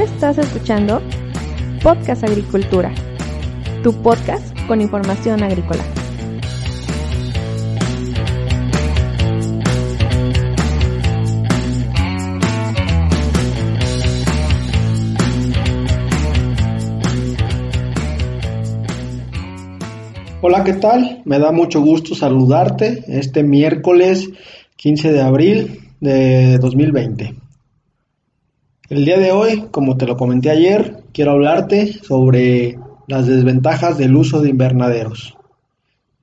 Estás escuchando Podcast Agricultura, tu podcast con información agrícola. Hola, ¿qué tal? Me da mucho gusto saludarte este miércoles 15 de abril de 2020. El día de hoy, como te lo comenté ayer, quiero hablarte sobre las desventajas del uso de invernaderos.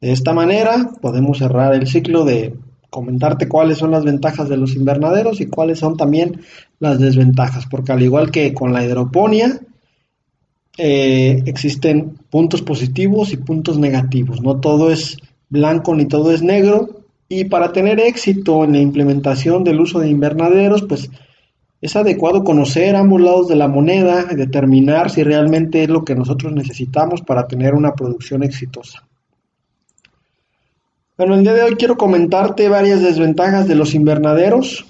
De esta manera podemos cerrar el ciclo de comentarte cuáles son las ventajas de los invernaderos y cuáles son también las desventajas, porque al igual que con la hidroponía, eh, existen puntos positivos y puntos negativos. No todo es blanco ni todo es negro. Y para tener éxito en la implementación del uso de invernaderos, pues es adecuado conocer ambos lados de la moneda y determinar si realmente es lo que nosotros necesitamos para tener una producción exitosa. Bueno, el día de hoy quiero comentarte varias desventajas de los invernaderos.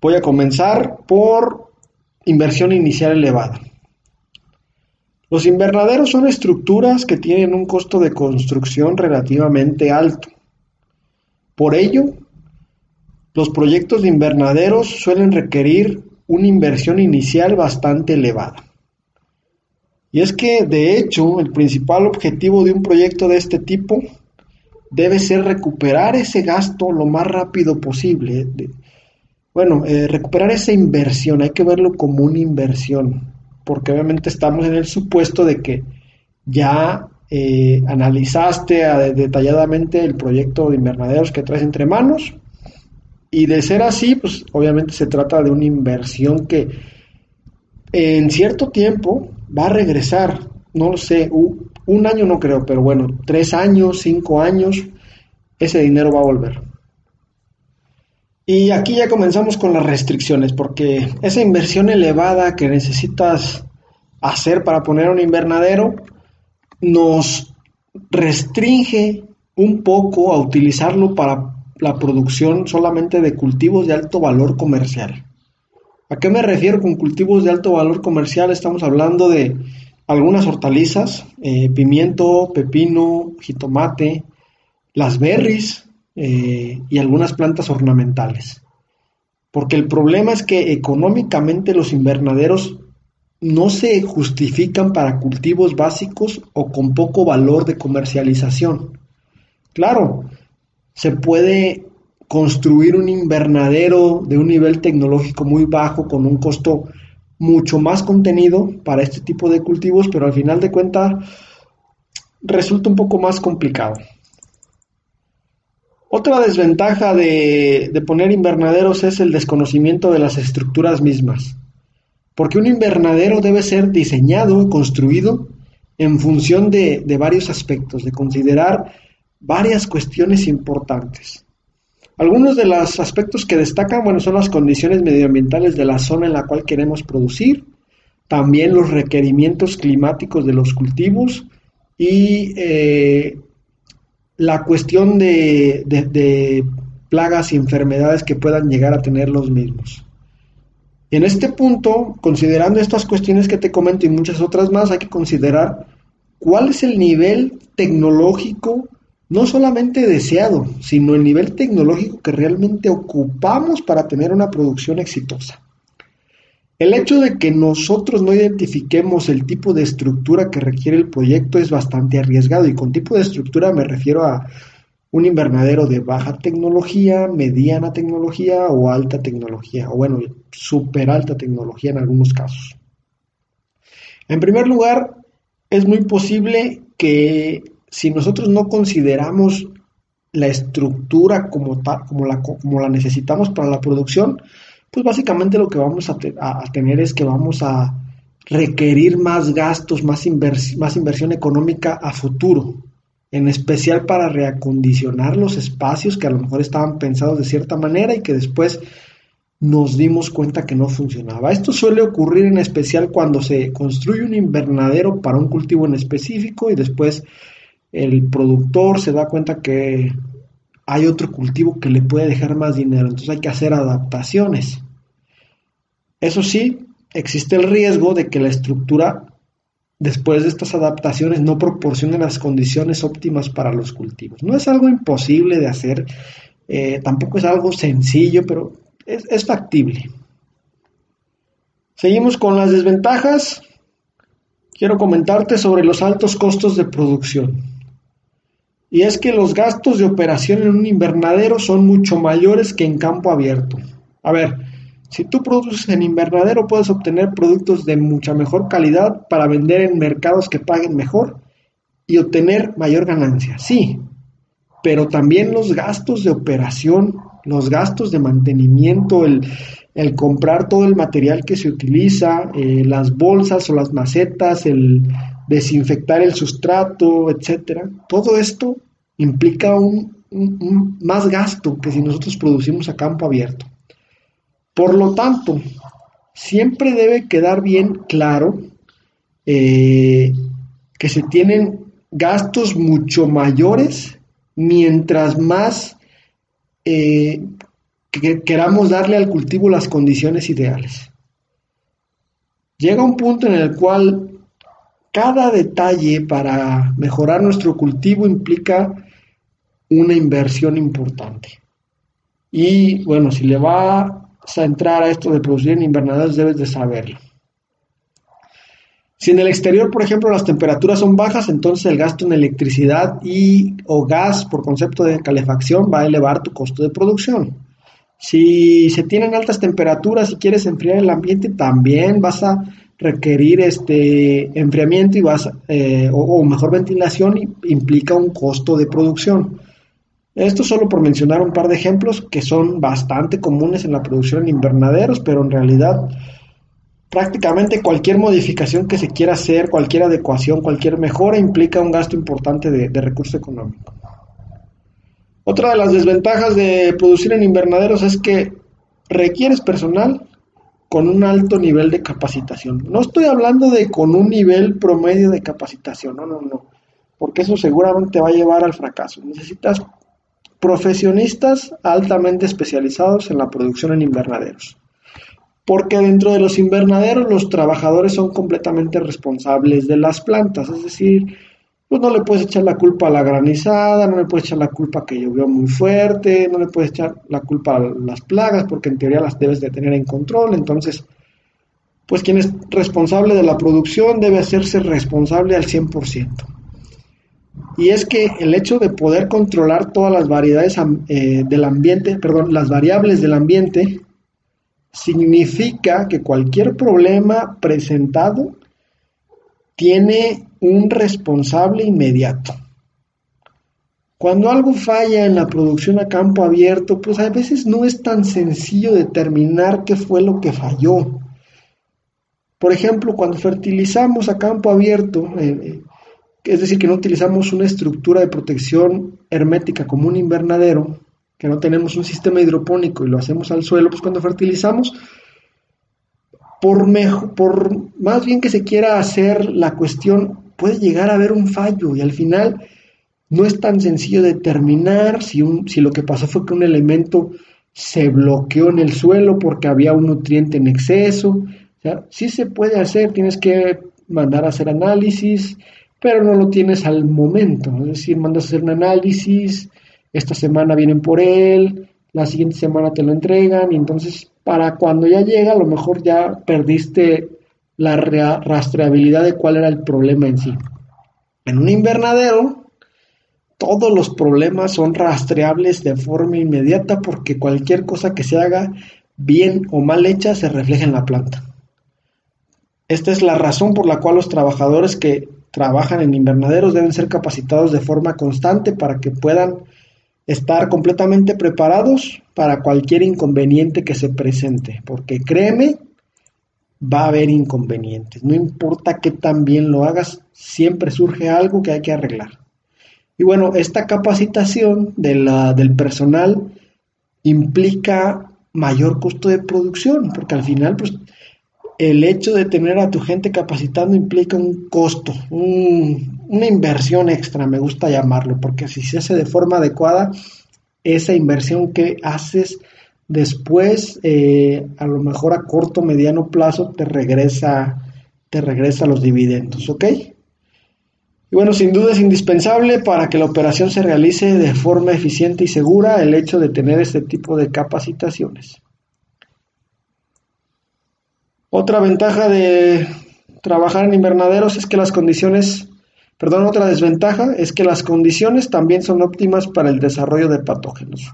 Voy a comenzar por Inversión inicial elevada. Los invernaderos son estructuras que tienen un costo de construcción relativamente alto. Por ello, los proyectos de invernaderos suelen requerir una inversión inicial bastante elevada. Y es que, de hecho, el principal objetivo de un proyecto de este tipo debe ser recuperar ese gasto lo más rápido posible, bueno, eh, recuperar esa inversión, hay que verlo como una inversión, porque obviamente estamos en el supuesto de que ya eh, analizaste detalladamente el proyecto de invernaderos que traes entre manos, y de ser así, pues obviamente se trata de una inversión que en cierto tiempo va a regresar, no lo sé, un año no creo, pero bueno, tres años, cinco años, ese dinero va a volver. Y aquí ya comenzamos con las restricciones, porque esa inversión elevada que necesitas hacer para poner un invernadero nos restringe un poco a utilizarlo para la producción solamente de cultivos de alto valor comercial. ¿A qué me refiero con cultivos de alto valor comercial? Estamos hablando de algunas hortalizas, eh, pimiento, pepino, jitomate, las berries, eh, y algunas plantas ornamentales. Porque el problema es que económicamente los invernaderos no se justifican para cultivos básicos o con poco valor de comercialización. Claro, se puede construir un invernadero de un nivel tecnológico muy bajo con un costo mucho más contenido para este tipo de cultivos, pero al final de cuentas resulta un poco más complicado. Otra desventaja de, poner invernaderos es el desconocimiento de las estructuras mismas, porque un invernadero debe ser diseñado y construido en función de, varios aspectos, de considerar varias cuestiones importantes. Algunos de los aspectos que destacan, bueno, son las condiciones medioambientales de la zona en la cual queremos producir, también los requerimientos climáticos de los cultivos y eh, la cuestión de, plagas y enfermedades que puedan llegar a tener los mismos. En este punto, considerando estas cuestiones que te comento y muchas otras más, hay que considerar cuál es el nivel tecnológico, no solamente deseado, sino el nivel tecnológico que realmente ocupamos para tener una producción exitosa. El hecho de que nosotros no identifiquemos el tipo de estructura que requiere el proyecto es bastante arriesgado y con tipo de estructura me refiero a un invernadero de baja tecnología, mediana tecnología o alta tecnología, o bueno, super alta tecnología en algunos casos. En primer lugar, es muy posible que si nosotros no consideramos la estructura como, como, la, como la necesitamos para la producción, pues básicamente lo que vamos a, tener es que vamos a requerir más gastos, más, más inversión económica a futuro, en especial para reacondicionar los espacios que a lo mejor estaban pensados de cierta manera y que después nos dimos cuenta que no funcionaba. Esto suele ocurrir en especial cuando se construye un invernadero para un cultivo en específico y después el productor se da cuenta que hay otro cultivo que le puede dejar más dinero, entonces hay que hacer adaptaciones. Eso sí, existe el riesgo de que la estructura después de estas adaptaciones no proporcione las condiciones óptimas para los cultivos. No es algo imposible de hacer, eh, tampoco es algo sencillo, pero es factible. Seguimos con las desventajas. Quiero comentarte sobre los altos costos de producción. Y es que los gastos de operación en un invernadero son mucho mayores que en campo abierto. A ver, si tú produces en invernadero puedes obtener productos de mucha mejor calidad para vender en mercados que paguen mejor y obtener mayor ganancia. Sí, pero también los gastos de operación, los gastos de mantenimiento, el, comprar todo el material que se utiliza, eh, las bolsas o las macetas, el desinfectar el sustrato, etcétera. Todo esto implica un, más gasto que si nosotros producimos a campo abierto. Por lo tanto, siempre debe quedar bien claro eh, que se tienen gastos mucho mayores mientras más eh, que queramos darle al cultivo las condiciones ideales. Llega un punto en el cual cada detalle para mejorar nuestro cultivo implica una inversión importante. Y bueno, si le vas a entrar a esto de producir en invernaderos, debes de saberlo. Si en el exterior, por ejemplo, las temperaturas son bajas, entonces el gasto en electricidad y o gas por concepto de calefacción va a elevar tu costo de producción. Si se tienen altas temperaturas y quieres enfriar el ambiente, también vas a requerir este enfriamiento y vas eh, o, mejor ventilación implica un costo de producción. Esto solo por mencionar un par de ejemplos que son bastante comunes en la producción en invernaderos, pero en realidad prácticamente cualquier modificación que se quiera hacer, cualquier adecuación, cualquier mejora implica un gasto importante de, de recurso económico. Otra de las desventajas de producir en invernaderos es que requieres personal con un alto nivel de capacitación. No estoy hablando de con un nivel promedio de capacitación, no, no, no, porque eso seguramente va a llevar al fracaso. Necesitas profesionistas altamente especializados en la producción en invernaderos. Porque dentro de los invernaderos los trabajadores son completamente responsables de las plantas, es decir, pues no le puedes echar la culpa a la granizada, no le puedes echar la culpa que llovió muy fuerte, no le puedes echar la culpa a las plagas, porque en teoría las debes de tener en control. Entonces, pues quien es responsable de la producción debe hacerse responsable al 100%. Y es que el hecho de poder controlar todas las variedades eh, del ambiente, perdón, las variables del ambiente, significa que cualquier problema presentado tiene un responsable inmediato. Cuando algo falla en la producción a campo abierto, pues a veces no es tan sencillo determinar qué fue lo que falló. Por ejemplo, cuando fertilizamos a campo abierto, eh, eh, es decir, que no utilizamos una estructura de protección hermética como un invernadero, que no tenemos un sistema hidropónico y lo hacemos al suelo, pues cuando fertilizamos, por, por más bien que se quiera hacer la cuestión puede llegar a haber un fallo y al final no es tan sencillo determinar si, un, si lo que pasó fue que un elemento se bloqueó en el suelo porque había un nutriente en exceso. O sea, sí se puede hacer, tienes que mandar a hacer análisis, pero no lo tienes al momento. Es decir, mandas a hacer un análisis, esta semana vienen por él, la siguiente semana te lo entregan y entonces para cuando ya llega a lo mejor ya perdiste la rastreabilidad de cuál era el problema en sí. En un invernadero, todos los problemas son rastreables de forma inmediata porque cualquier cosa que se haga bien o mal hecha se refleja en la planta. Esta es la razón por la cual los trabajadores que trabajan en invernaderos deben ser capacitados de forma constante para que puedan estar completamente preparados para cualquier inconveniente que se presente, porque créeme va a haber inconvenientes. No importa qué tan bien lo hagas, siempre surge algo que hay que arreglar. Y bueno, esta capacitación del personal implica mayor costo de producción, porque al final, pues, el hecho de tener a tu gente capacitando implica un costo, una inversión extra, me gusta llamarlo, porque si se hace de forma adecuada, esa inversión que haces después, eh, a lo mejor a corto, mediano plazo, te regresa, te regresa los dividendos, ¿ok? Y bueno, sin duda es indispensable para que la operación se realice de forma eficiente y segura el hecho de tener este tipo de capacitaciones. Otra ventaja de trabajar en invernaderos es que las condiciones, perdón, otra desventaja es que las condiciones también son óptimas para el desarrollo de patógenos.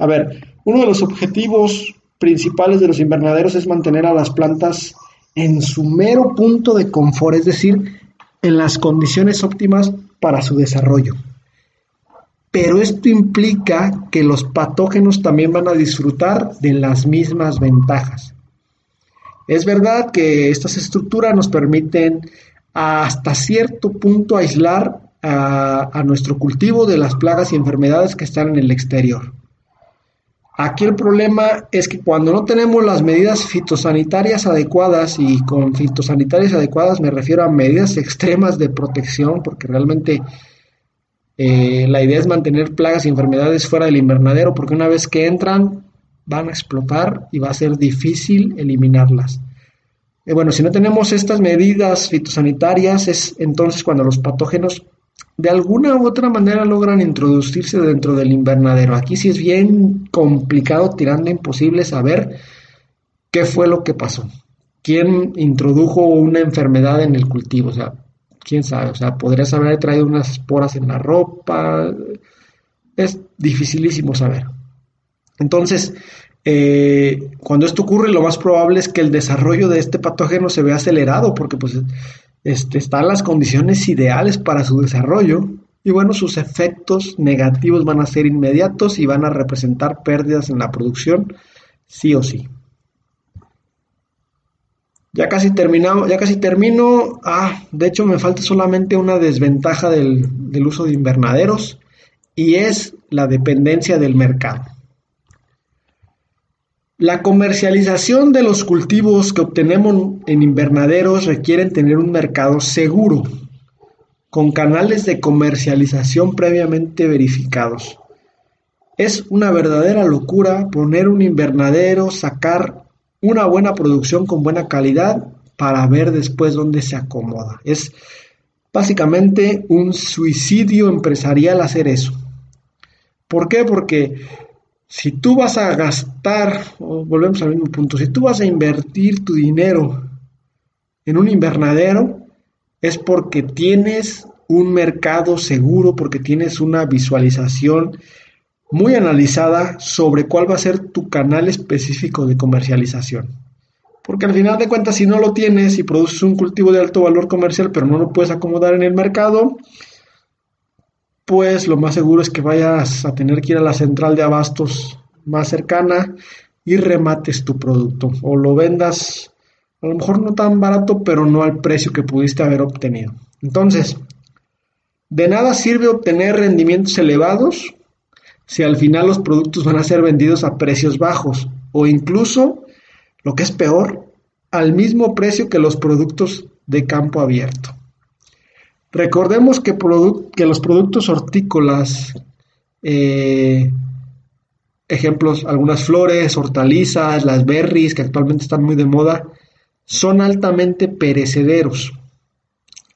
A ver, uno de los objetivos principales de los invernaderos es mantener a las plantas en su mero punto de confort, es decir, en las condiciones óptimas para su desarrollo. Pero esto implica que los patógenos también van a disfrutar de las mismas ventajas. Es verdad que estas estructuras nos permiten hasta cierto punto aislar a, nuestro cultivo de las plagas y enfermedades que están en el exterior. Aquí el problema es que cuando no tenemos las medidas fitosanitarias adecuadas, y con fitosanitarias adecuadas me refiero a medidas extremas de protección, porque realmente eh, la idea es mantener plagas y enfermedades fuera del invernadero, porque una vez que entran van a explotar y va a ser difícil eliminarlas. Eh, bueno, si no tenemos estas medidas fitosanitarias, es entonces cuando los patógenos de alguna u otra manera logran introducirse dentro del invernadero. Aquí sí es bien complicado, tirando imposible saber qué fue lo que pasó. ¿Quién introdujo una enfermedad en el cultivo? O sea, quién sabe. O sea, podrías haber traído unas esporas en la ropa. Es dificilísimo saber. Entonces, eh, cuando esto ocurre, lo más probable es que el desarrollo de este patógeno se vea acelerado, porque pues este, están las condiciones ideales para su desarrollo y bueno, sus efectos negativos van a ser inmediatos y van a representar pérdidas en la producción, sí o sí. Ya casi terminado, ya casi termino. Ah, de hecho me falta solamente una desventaja del, del uso de invernaderos y es la dependencia del mercado. La comercialización de los cultivos que obtenemos en invernaderos requieren tener un mercado seguro, con canales de comercialización previamente verificados. Es una verdadera locura poner un invernadero, sacar una buena producción con buena calidad para ver después dónde se acomoda. Es básicamente un suicidio empresarial hacer eso. ¿Por qué? Porque si tú vas a gastar, volvemos al mismo punto, si tú vas a invertir tu dinero en un invernadero, es porque tienes un mercado seguro, porque tienes una visualización muy analizada sobre cuál va a ser tu canal específico de comercialización. Porque al final de cuentas, si no lo tienes y produces un cultivo de alto valor comercial, pero no lo puedes acomodar en el mercado, pues lo más seguro es que vayas a tener que ir a la central de abastos más cercana y remates tu producto o lo vendas a lo mejor no tan barato, pero no al precio que pudiste haber obtenido. Entonces, de nada sirve obtener rendimientos elevados si al final los productos van a ser vendidos a precios bajos o incluso, lo que es peor, al mismo precio que los productos de campo abierto. Recordemos que, los productos hortícolas, eh, ejemplos, algunas flores, hortalizas, las berries, que actualmente están muy de moda, son altamente perecederos.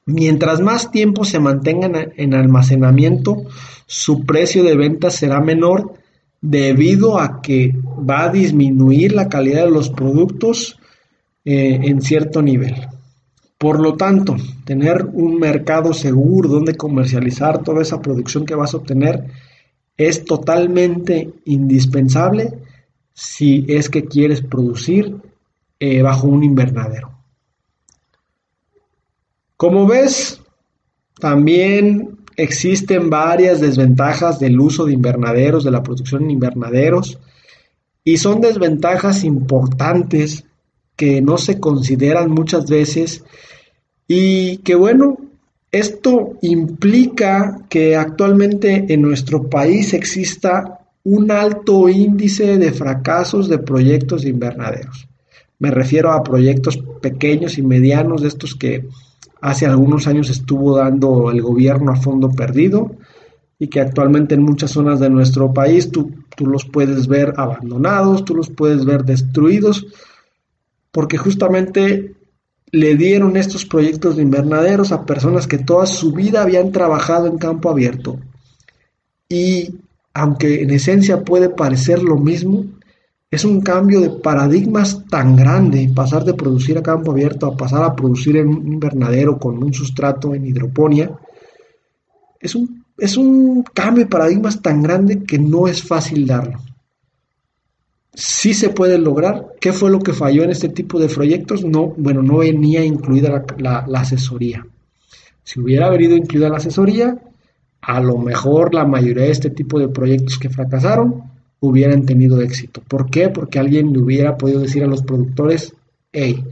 Mientras más tiempo se mantengan en almacenamiento, su precio de venta será menor debido a que va a disminuir la calidad de los productos eh, en cierto nivel. Por lo tanto, tener un mercado seguro donde comercializar toda esa producción que vas a obtener es totalmente indispensable si es que quieres producir eh, bajo un invernadero. Como ves, también existen varias desventajas del uso de invernaderos, de la producción en invernaderos, y son desventajas importantes que no se consideran muchas veces y que bueno, esto implica que actualmente en nuestro país exista un alto índice de fracasos de proyectos de invernaderos. Me refiero a proyectos pequeños y medianos, de estos que hace algunos años estuvo dando el gobierno a fondo perdido, y que actualmente en muchas zonas de nuestro país tú, tú los puedes ver abandonados, tú los puedes ver destruidos, porque justamente le dieron estos proyectos de invernaderos a personas que toda su vida habían trabajado en campo abierto. Y aunque en esencia puede parecer lo mismo, es un cambio de paradigmas tan grande, pasar de producir a campo abierto a pasar a producir en un invernadero con un sustrato en hidroponía. Es un, es un cambio de paradigmas tan grande que no es fácil darlo sí se puede lograr. ¿Qué fue lo que falló en este tipo de proyectos? No, bueno, no venía incluida la, asesoría. Si hubiera venido incluida la asesoría, a lo mejor la mayoría de este tipo de proyectos que fracasaron hubieran tenido éxito. ¿Por qué? Porque alguien le hubiera podido decir a los productores, hey,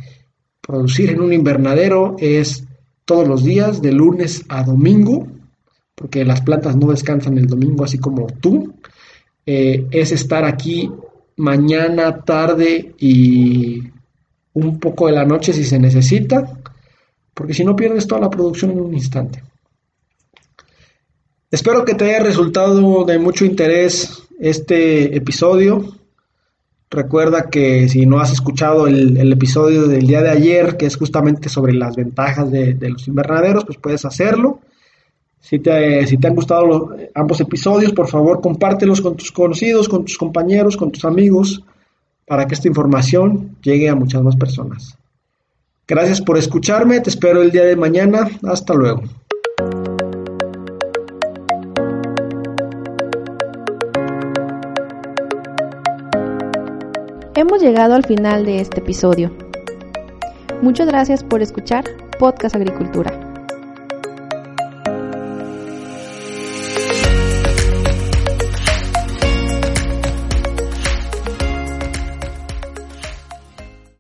producir en un invernadero es todos los días, de lunes a domingo, porque las plantas no descansan el domingo así como tú, eh, es estar aquí mañana, tarde y un poco de la noche si se necesita, porque si no pierdes toda la producción en un instante. Espero que te haya resultado de mucho interés este episodio. Recuerda que si no has escuchado el, episodio del día de ayer, que es justamente sobre las ventajas de los invernaderos, pues puedes hacerlo. Si te, si te han gustado ambos episodios, por favor compártelos con tus conocidos, con tus compañeros, con tus amigos, para que esta información llegue a muchas más personas. Gracias por escucharme, te espero el día de mañana. Hasta luego. Hemos llegado al final de este episodio. Muchas gracias por escuchar Podcast Agricultura.